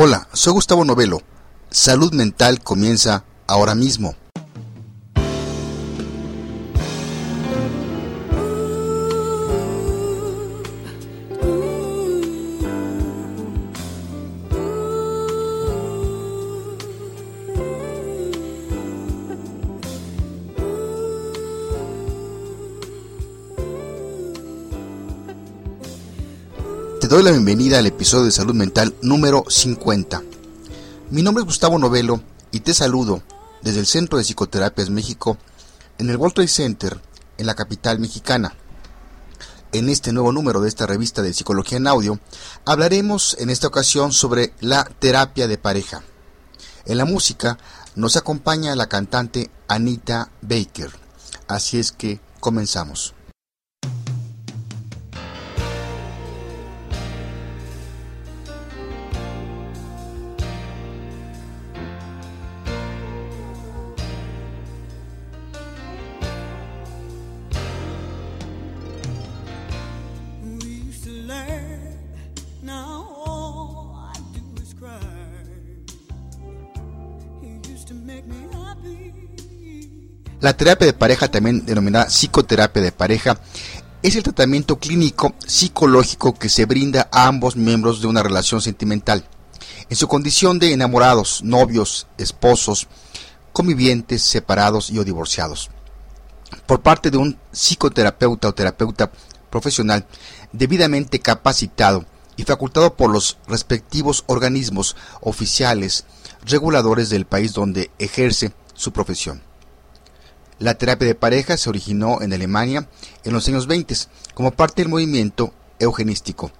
Hola, soy Gustavo Novelo. Salud Mental comienza ahora mismo. Doy la bienvenida al episodio de Salud Mental número 50. Mi nombre es Gustavo Novelo y te saludo desde el Centro de Psicoterapias México en el World Center en la capital mexicana. En este nuevo número de esta revista de Psicología en Audio hablaremos en esta ocasión sobre la terapia de pareja. En la música nos acompaña la cantante Anita Baker. Así es que comenzamos. La terapia de pareja, también denominada psicoterapia de pareja, es el tratamiento clínico psicológico que se brinda a ambos miembros de una relación sentimental, en su condición de enamorados, novios, esposos, convivientes, separados y o divorciados, por parte de un psicoterapeuta o terapeuta profesional debidamente capacitado y facultado por los respectivos organismos oficiales reguladores del país donde ejerce su profesión. La terapia de pareja se originó en Alemania en los años 20 como parte del movimiento eugenístico.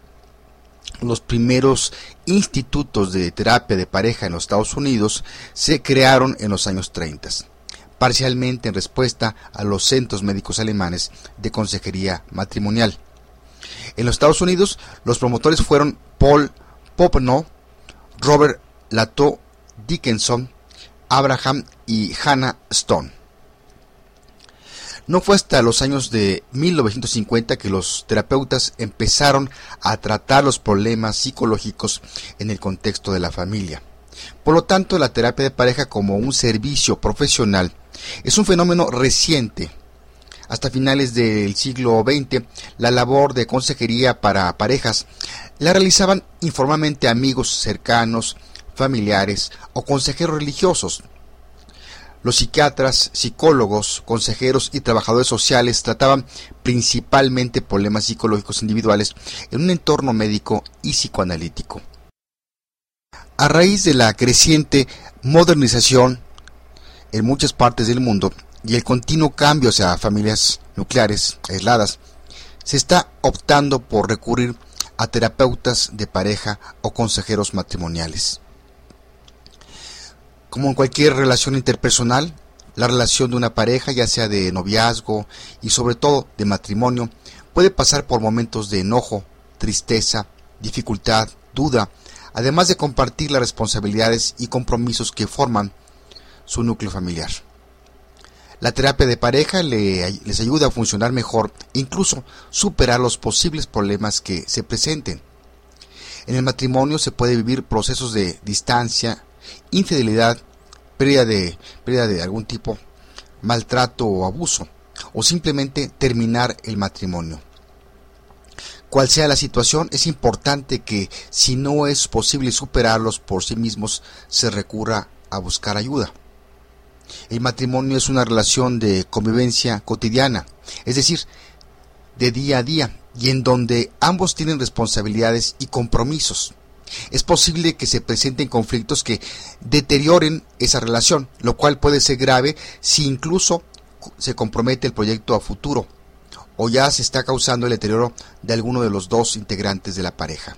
Los primeros institutos de terapia de pareja en los Estados Unidos se crearon en los años 30, parcialmente en respuesta a los centros médicos alemanes de consejería matrimonial. En los Estados Unidos, los promotores fueron Paul Popenow, Robert Lato Dickinson, Abraham y Hannah Stone. No fue hasta los años de 1950 que los terapeutas empezaron a tratar los problemas psicológicos en el contexto de la familia. Por lo tanto, la terapia de pareja como un servicio profesional es un fenómeno reciente. Hasta finales del siglo XX, la labor de consejería para parejas la realizaban informalmente amigos cercanos, familiares o consejeros religiosos, los psiquiatras, psicólogos, consejeros y trabajadores sociales trataban principalmente problemas psicológicos individuales en un entorno médico y psicoanalítico. A raíz de la creciente modernización en muchas partes del mundo y el continuo cambio hacia familias nucleares aisladas, se está optando por recurrir a terapeutas de pareja o consejeros matrimoniales. Como en cualquier relación interpersonal, la relación de una pareja, ya sea de noviazgo y sobre todo de matrimonio, puede pasar por momentos de enojo, tristeza, dificultad, duda, además de compartir las responsabilidades y compromisos que forman su núcleo familiar. La terapia de pareja les ayuda a funcionar mejor, incluso superar los posibles problemas que se presenten. En el matrimonio se puede vivir procesos de distancia, infidelidad, pérdida de, de algún tipo, maltrato o abuso, o simplemente terminar el matrimonio. Cual sea la situación, es importante que si no es posible superarlos por sí mismos, se recurra a buscar ayuda. El matrimonio es una relación de convivencia cotidiana, es decir, de día a día, y en donde ambos tienen responsabilidades y compromisos es posible que se presenten conflictos que deterioren esa relación, lo cual puede ser grave si incluso se compromete el proyecto a futuro o ya se está causando el deterioro de alguno de los dos integrantes de la pareja.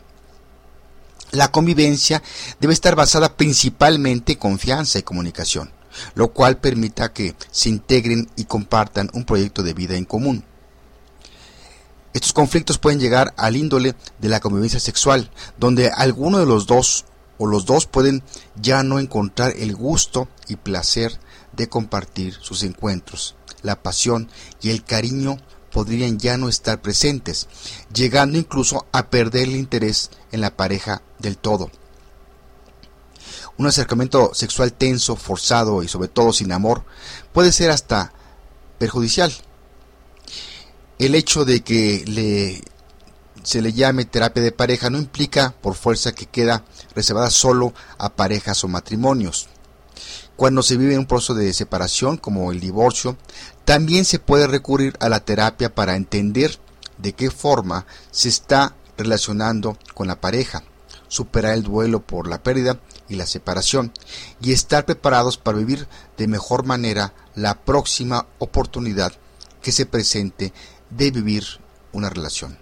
La convivencia debe estar basada principalmente en confianza y comunicación, lo cual permita que se integren y compartan un proyecto de vida en común. Estos conflictos pueden llegar al índole de la convivencia sexual, donde alguno de los dos o los dos pueden ya no encontrar el gusto y placer de compartir sus encuentros. La pasión y el cariño podrían ya no estar presentes, llegando incluso a perder el interés en la pareja del todo. un acercamiento sexual tenso, forzado y sobre todo sin amor puede ser hasta perjudicial. El hecho de que se le llame terapia de pareja no implica por fuerza que queda reservada solo a parejas o matrimonios. Cuando se vive un proceso de separación como el divorcio, también se puede recurrir a la terapia para entender de qué forma se está relacionando con la pareja, superar el duelo por la pérdida y la separación y estar preparados para vivir de mejor manera la próxima oportunidad que se presente de vivir una relación.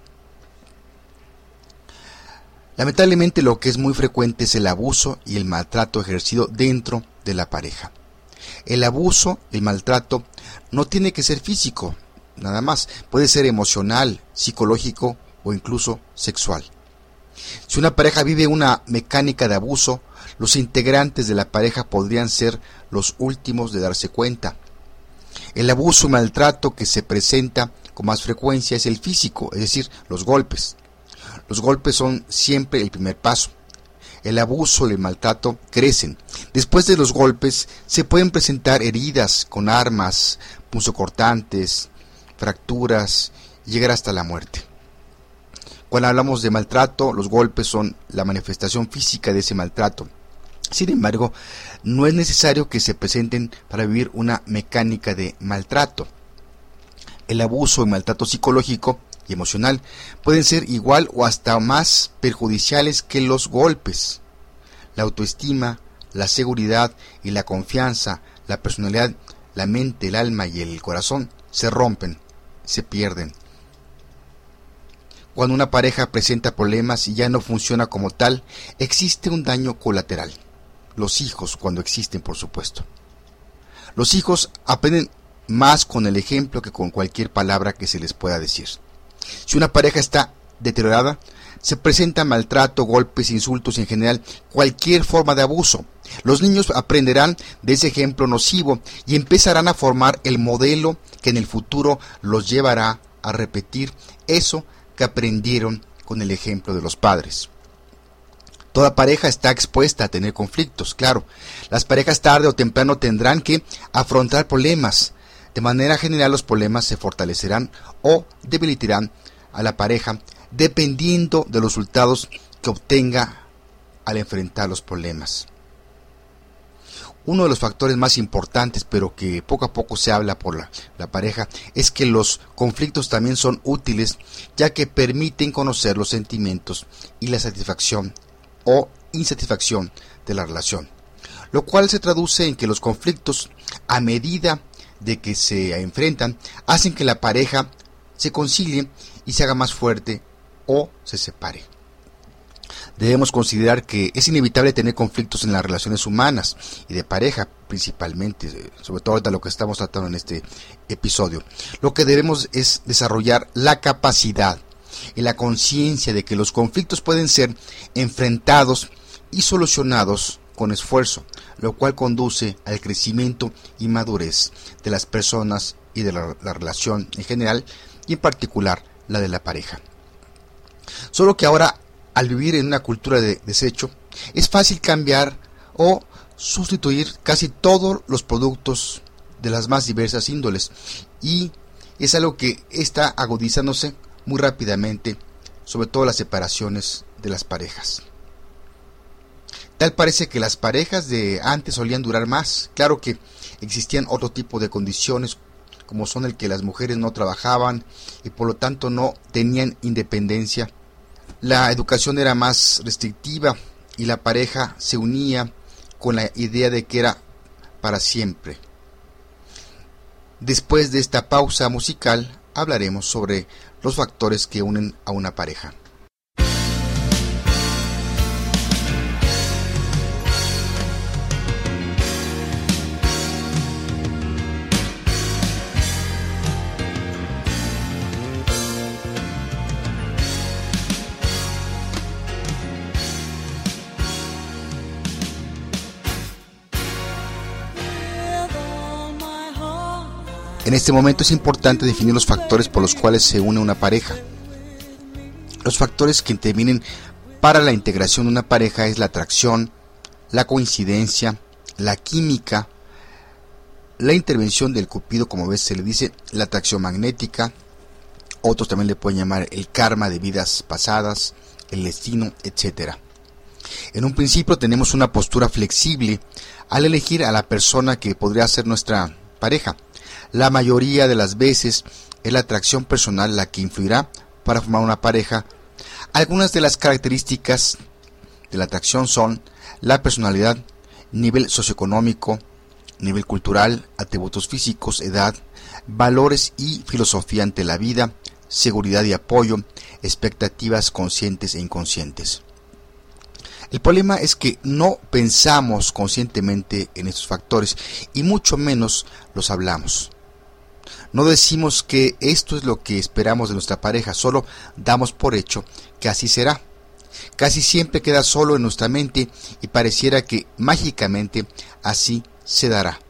Lamentablemente lo que es muy frecuente es el abuso y el maltrato ejercido dentro de la pareja. El abuso, el maltrato, no tiene que ser físico, nada más, puede ser emocional, psicológico o incluso sexual. Si una pareja vive una mecánica de abuso, los integrantes de la pareja podrían ser los últimos de darse cuenta. El abuso y maltrato que se presenta con más frecuencia es el físico, es decir, los golpes. Los golpes son siempre el primer paso el abuso y el maltrato crecen. Después de los golpes se pueden presentar heridas con armas, punzocortantes, fracturas y llegar hasta la muerte. Cuando hablamos de maltrato, los golpes son la manifestación física de ese maltrato. Sin embargo, no es necesario que se presenten para vivir una mecánica de maltrato. El abuso y maltrato psicológico y emocional pueden ser igual o hasta más perjudiciales que los golpes. La autoestima, la seguridad y la confianza, la personalidad, la mente, el alma y el corazón se rompen, se pierden. Cuando una pareja presenta problemas y ya no funciona como tal, existe un daño colateral. Los hijos, cuando existen, por supuesto. Los hijos aprenden más con el ejemplo que con cualquier palabra que se les pueda decir. Si una pareja está deteriorada, se presenta maltrato, golpes, insultos en general cualquier forma de abuso. Los niños aprenderán de ese ejemplo nocivo y empezarán a formar el modelo que en el futuro los llevará a repetir eso que aprendieron con el ejemplo de los padres. Toda pareja está expuesta a tener conflictos, claro. Las parejas tarde o temprano tendrán que afrontar problemas, de manera general los problemas se fortalecerán o debilitarán a la pareja dependiendo de los resultados que obtenga al enfrentar los problemas. Uno de los factores más importantes, pero que poco a poco se habla por la, la, pareja, es que los conflictos también son útiles, ya que permiten conocer los sentimientos y la satisfacción o insatisfacción de la relación, lo cual se traduce en que los conflictos, a medida de que se enfrentan hacen que la pareja se concilie y se haga más fuerte o se separe. Debemos considerar que es inevitable tener conflictos en las relaciones humanas y de pareja principalmente, sobre todo de lo que estamos tratando en este episodio. Lo que debemos es desarrollar la capacidad y la conciencia de que los conflictos pueden ser enfrentados y solucionados con esfuerzo, lo cual conduce al crecimiento y madurez de las personas y de la, relación en general y en particular la de la pareja. Solo que ahora, al vivir en una cultura de desecho, es fácil cambiar o sustituir casi todos los productos de las más diversas índoles y es algo que está agudizándose muy rápidamente, sobre todo las separaciones de las parejas. Tal parece que las parejas de antes solían durar más. Claro que existían otro tipo de condiciones, como son el que las mujeres no trabajaban y por lo tanto no tenían independencia. La educación era más restrictiva y la pareja se unía con la idea de que era para siempre. Después de esta pausa musical hablaremos sobre los factores que unen a una pareja. En este momento es importante definir los factores por los cuales se une una pareja. Los factores que intervienen para la integración de una pareja es la atracción, la coincidencia, la química, la intervención del cupido, como ves se le dice, la atracción magnética, otros también le pueden llamar el karma de vidas pasadas, el destino, etc. En un principio tenemos una postura flexible al elegir a la persona que podría ser nuestra pareja. La mayoría de las veces es la atracción personal la que influirá para formar una pareja. Algunas de las características de la atracción son la personalidad, nivel socioeconómico, nivel cultural, atributos físicos, edad, valores y filosofía ante la vida, seguridad y apoyo, expectativas conscientes e inconscientes. El problema es que no pensamos conscientemente en estos factores y mucho menos los hablamos. No decimos que esto es lo que esperamos de nuestra pareja, solo damos por hecho que así será. Casi siempre queda solo en nuestra mente y pareciera que mágicamente así se dará,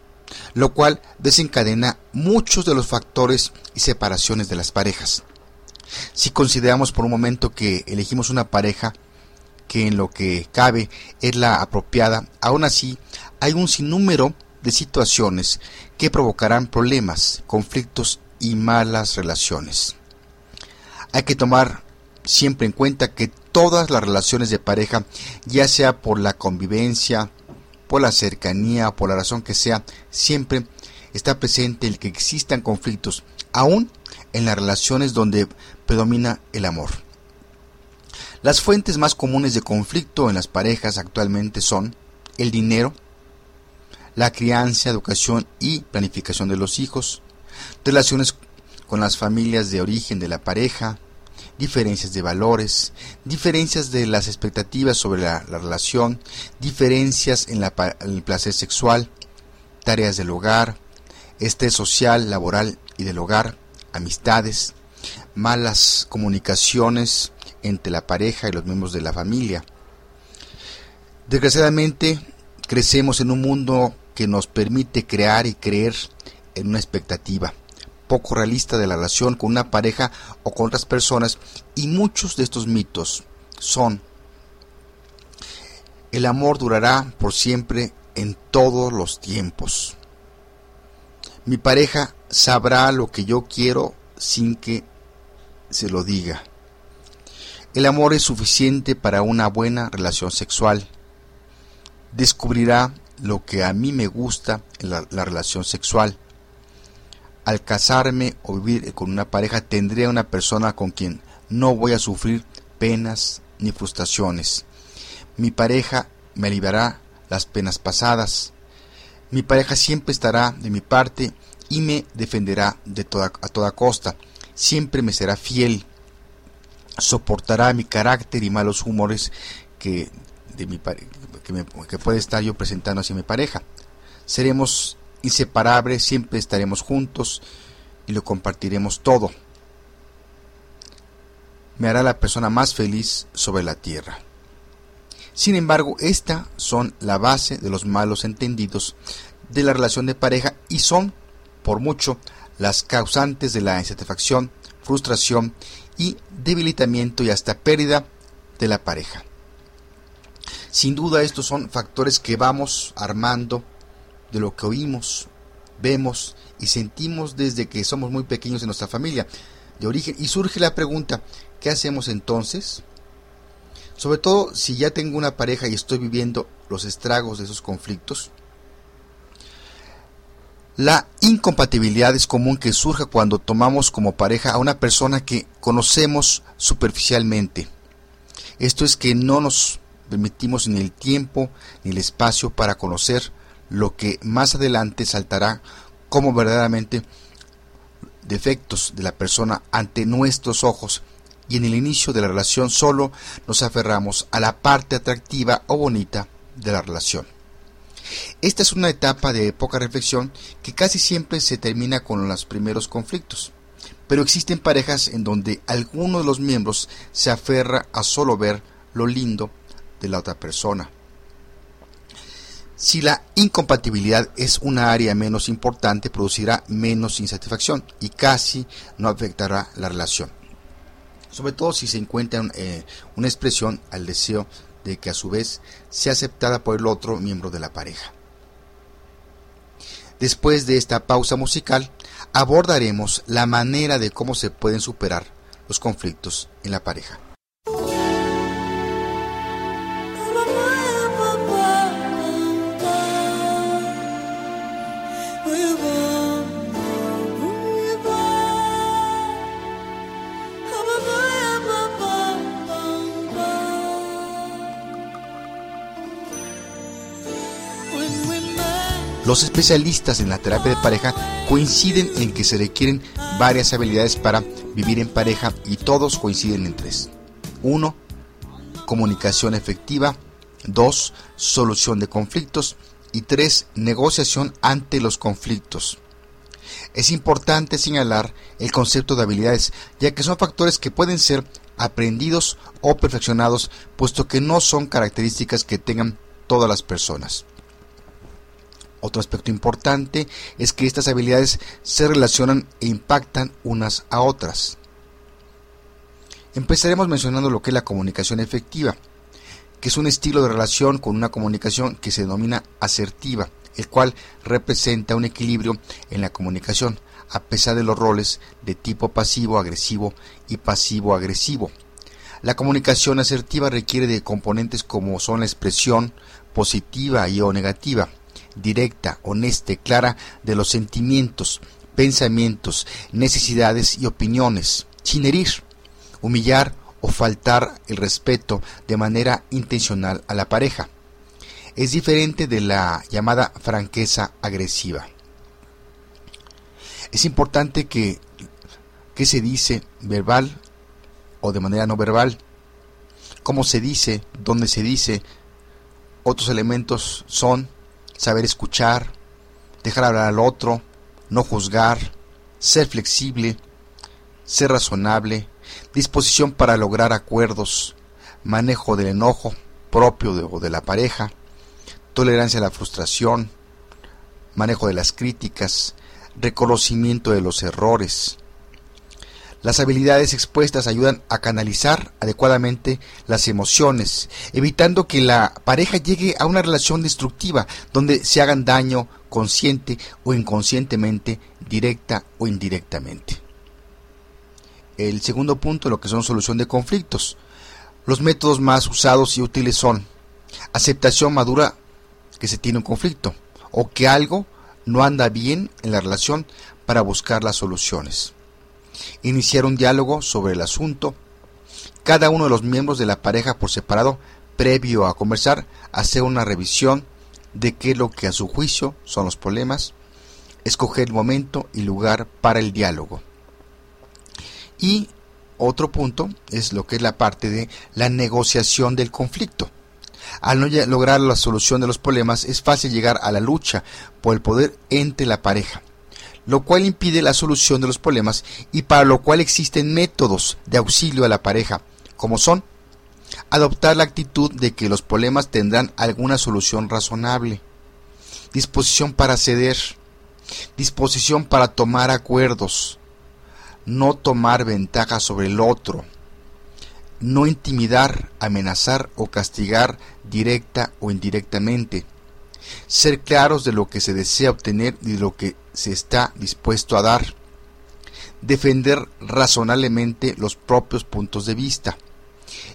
lo cual desencadena muchos de los factores y separaciones de las parejas. Si consideramos por un momento que elegimos una pareja que en lo que cabe es la apropiada, aún así hay un sinnúmero de situaciones que provocarán problemas, conflictos y malas relaciones. Hay que tomar siempre en cuenta que todas las relaciones de pareja, ya sea por la convivencia, por la cercanía, por la razón que sea, siempre está presente el que existan conflictos, aún en las relaciones donde predomina el amor. Las fuentes más comunes de conflicto en las parejas actualmente son el dinero, la crianza, educación y planificación de los hijos, relaciones con las familias de origen de la pareja, diferencias de valores, diferencias de las expectativas sobre la, relación, diferencias en, en el placer sexual, tareas del hogar, estrés social, laboral y del hogar, amistades, malas comunicaciones, entre la pareja y los miembros de la familia. Desgraciadamente, crecemos en un mundo que nos permite crear y creer en una expectativa poco realista de la relación con una pareja o con otras personas y muchos de estos mitos son el amor durará por siempre en todos los tiempos. Mi pareja sabrá lo que yo quiero sin que se lo diga. El amor es suficiente para una buena relación sexual. Descubrirá lo que a mí me gusta la, relación sexual. Al casarme o vivir con una pareja tendré una persona con quien no voy a sufrir penas ni frustraciones. Mi pareja me aliviará las penas pasadas. Mi pareja siempre estará de mi parte y me defenderá de toda, a toda costa. Siempre me será fiel soportará mi carácter y malos humores que, de mi, que, puede estar yo presentando hacia mi pareja. Seremos inseparables, siempre estaremos juntos y lo compartiremos todo. Me hará la persona más feliz sobre la tierra. Sin embargo, estas son la base de los malos entendidos de la relación de pareja y son, por mucho, las causantes de la insatisfacción, frustración y debilitamiento y hasta pérdida de la pareja. Sin duda estos son factores que vamos armando de lo que oímos, vemos y sentimos desde que somos muy pequeños en nuestra familia de origen. Y surge la pregunta, ¿qué hacemos entonces? Sobre todo si ya tengo una pareja y estoy viviendo los estragos de esos conflictos. La incompatibilidad es común que surja cuando tomamos como pareja a una persona que conocemos superficialmente. Esto es que no nos permitimos ni el tiempo ni el espacio para conocer lo que más adelante saltará como verdaderamente defectos de la persona ante nuestros ojos y en el inicio de la relación solo nos aferramos a la parte atractiva o bonita de la relación. Esta es una etapa de poca reflexión que casi siempre se termina con los primeros conflictos. Pero existen parejas en donde alguno de los miembros se aferra a solo ver lo lindo de la otra persona. Si la incompatibilidad es una área menos importante, producirá menos insatisfacción y casi no afectará la relación. Sobre todo si se encuentra eh, una expresión al deseo de que a su vez sea aceptada por el otro miembro de la pareja. Después de esta pausa musical, abordaremos la manera de cómo se pueden superar los conflictos en la pareja. Los especialistas en la terapia de pareja coinciden en que se requieren varias habilidades para vivir en pareja y todos coinciden en tres. 1. Comunicación efectiva. 2. Solución de conflictos. Y 3. Negociación ante los conflictos. Es importante señalar el concepto de habilidades, ya que son factores que pueden ser aprendidos o perfeccionados, puesto que no son características que tengan todas las personas. Otro aspecto importante es que estas habilidades se relacionan e impactan unas a otras. Empezaremos mencionando lo que es la comunicación efectiva, que es un estilo de relación con una comunicación que se denomina asertiva, el cual representa un equilibrio en la comunicación, a pesar de los roles de tipo pasivo-agresivo y pasivo-agresivo. La comunicación asertiva requiere de componentes como son la expresión positiva y o negativa, directa, honesta clara de los sentimientos, pensamientos, necesidades y opiniones, sin herir, humillar o faltar el respeto de manera intencional a la pareja. Es diferente de la llamada franqueza agresiva. Es importante que, que se dice verbal o de manera no verbal, cómo se dice, dónde se dice. Otros elementos son saber escuchar, dejar hablar al otro, no juzgar, ser flexible, ser razonable, disposición para lograr acuerdos, manejo del enojo propio de, o de la pareja, tolerancia a la frustración, manejo de las críticas, reconocimiento de los errores, las habilidades expuestas ayudan a canalizar adecuadamente las emociones, evitando que la pareja llegue a una relación destructiva donde se hagan daño consciente o inconscientemente, directa o indirectamente. El segundo punto, lo que son solución de conflictos. Los métodos más usados y útiles son aceptación madura que se tiene un conflicto o que algo no anda bien en la relación para buscar las soluciones iniciar un diálogo sobre el asunto, cada uno de los miembros de la pareja por separado, previo a conversar, hacer una revisión de qué es lo que a su juicio son los problemas, escoger el momento y lugar para el diálogo. Y otro punto es lo que es la parte de la negociación del conflicto. Al no lograr la solución de los problemas es fácil llegar a la lucha por el poder entre la pareja lo cual impide la solución de los problemas y para lo cual existen métodos de auxilio a la pareja, como son adoptar la actitud de que los problemas tendrán alguna solución razonable, disposición para ceder, disposición para tomar acuerdos, no tomar ventaja sobre el otro, no intimidar, amenazar o castigar directa o indirectamente, ser claros de lo que se desea obtener y de lo que se está dispuesto a dar, defender razonablemente los propios puntos de vista,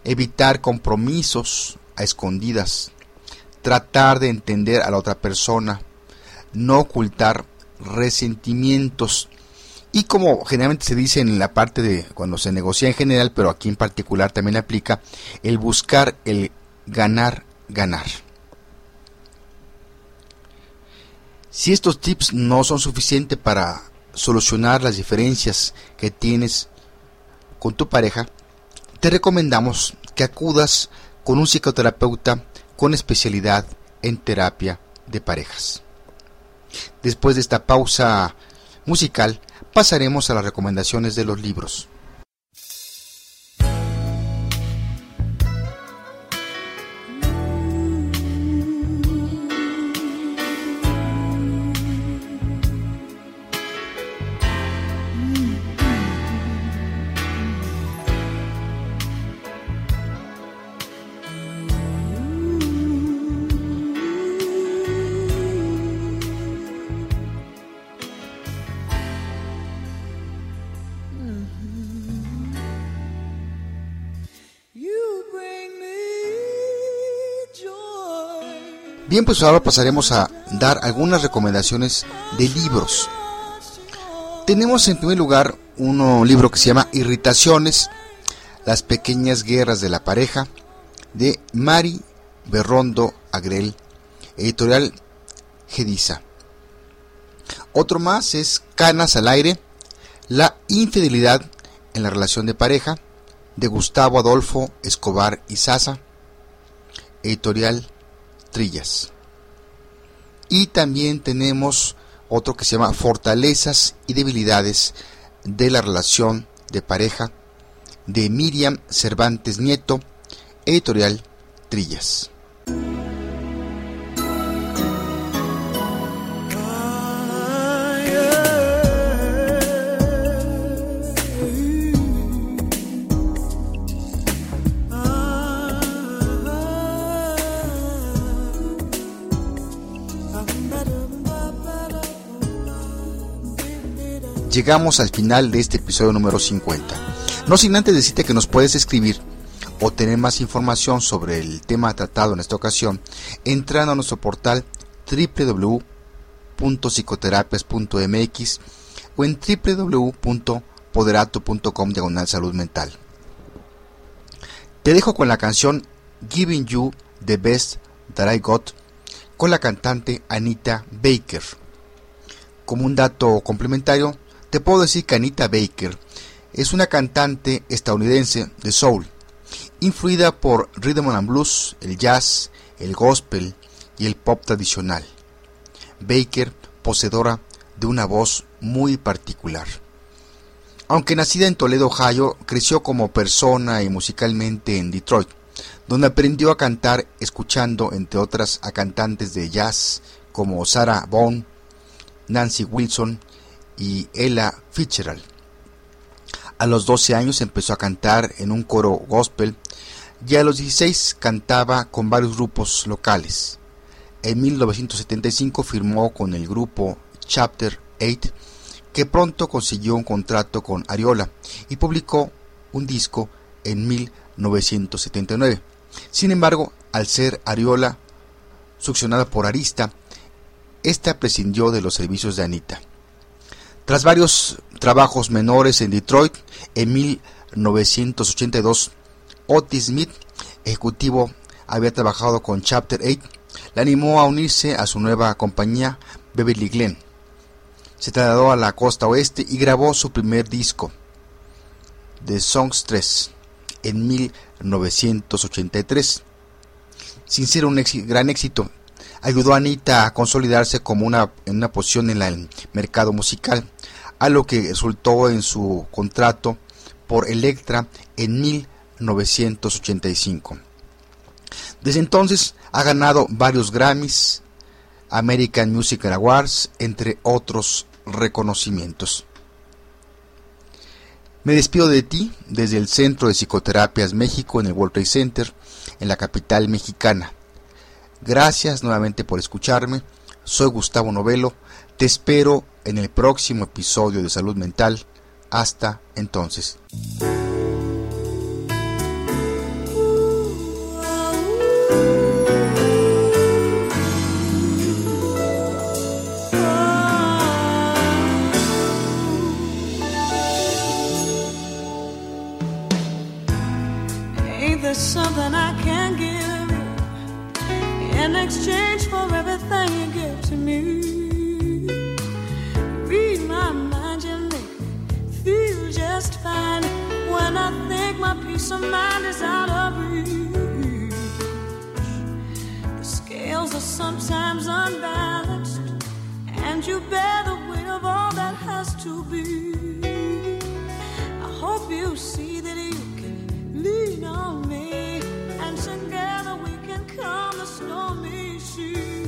evitar compromisos a escondidas, tratar de entender a la otra persona, no ocultar resentimientos. Y como generalmente se dice en la parte de cuando se negocia en general, pero aquí en particular también aplica el buscar el ganar ganar. Si estos tips no son suficientes para solucionar las diferencias que tienes con tu pareja, te recomendamos que acudas con un psicoterapeuta con especialidad en terapia de parejas. Después de esta pausa musical, pasaremos a las recomendaciones de los libros. Bien, pues ahora pasaremos a dar algunas recomendaciones de libros. Tenemos en primer lugar un libro que se llama Irritaciones, las pequeñas guerras de la pareja, de Mari Berrondo Agrel, editorial Gedisa. Otro más es Canas al aire, la infidelidad en la relación de pareja, de Gustavo Adolfo Escobar y Sasa, editorial Trillas. Y también tenemos otro que se llama Fortalezas y debilidades de la relación de pareja, de Miriam Cervantes Nieto, editorial Trillas. Llegamos al final de este episodio número 50. No sin antes decirte que nos puedes escribir o tener más información sobre el tema tratado en esta ocasión entrando a nuestro portal www.psicoterapias.mx o en www.poderato.com diagonal salud mental. Te dejo con la canción Giving You the Best That I Got con la cantante Anita Baker. Como un dato complementario, te puedo decir que Anita Baker es una cantante estadounidense de soul, influida por rhythm and blues, el jazz, el gospel y el pop tradicional. Baker, poseedora de una voz muy particular. Aunque nacida en Toledo, Ohio, creció como persona y musicalmente en Detroit, donde aprendió a cantar escuchando, entre otras, a cantantes de jazz como Sarah Vaughan, Nancy Wilson y Ella Fitzgerald. A los 12 años empezó a cantar en un coro gospel y a los 16 cantaba con varios grupos locales. En 1975 firmó con el grupo Chapter 8 que pronto consiguió un contrato con Ariola y publicó un disco en 1979. Sin embargo, al ser Ariola succionada por Arista, esta prescindió de los servicios de Anita. Tras varios trabajos menores en Detroit, en 1982, Otis Smith, ejecutivo, había trabajado con Chapter 8, le animó a unirse a su nueva compañía Beverly Glen. Se trasladó a la costa oeste y grabó su primer disco, The Songs 3, en 1983. Sin ser un gran éxito, ayudó a Anita a consolidarse como una, en una posición en el mercado musical, a lo que resultó en su contrato por Electra en 1985. Desde entonces ha ganado varios Grammys, American Music Awards, entre otros reconocimientos. Me despido de ti desde el Centro de Psicoterapias México en el World Trade Center, en la capital mexicana. Gracias nuevamente por escucharme. Soy Gustavo Novelo. Te espero en el próximo episodio de Salud Mental. Hasta entonces. in exchange for everything you give to me. Just fine. When I think my peace of mind is out of reach, the scales are sometimes unbalanced, and you bear the weight of all that has to be. I hope you see that you can lean on me, and together we can calm the stormy sea.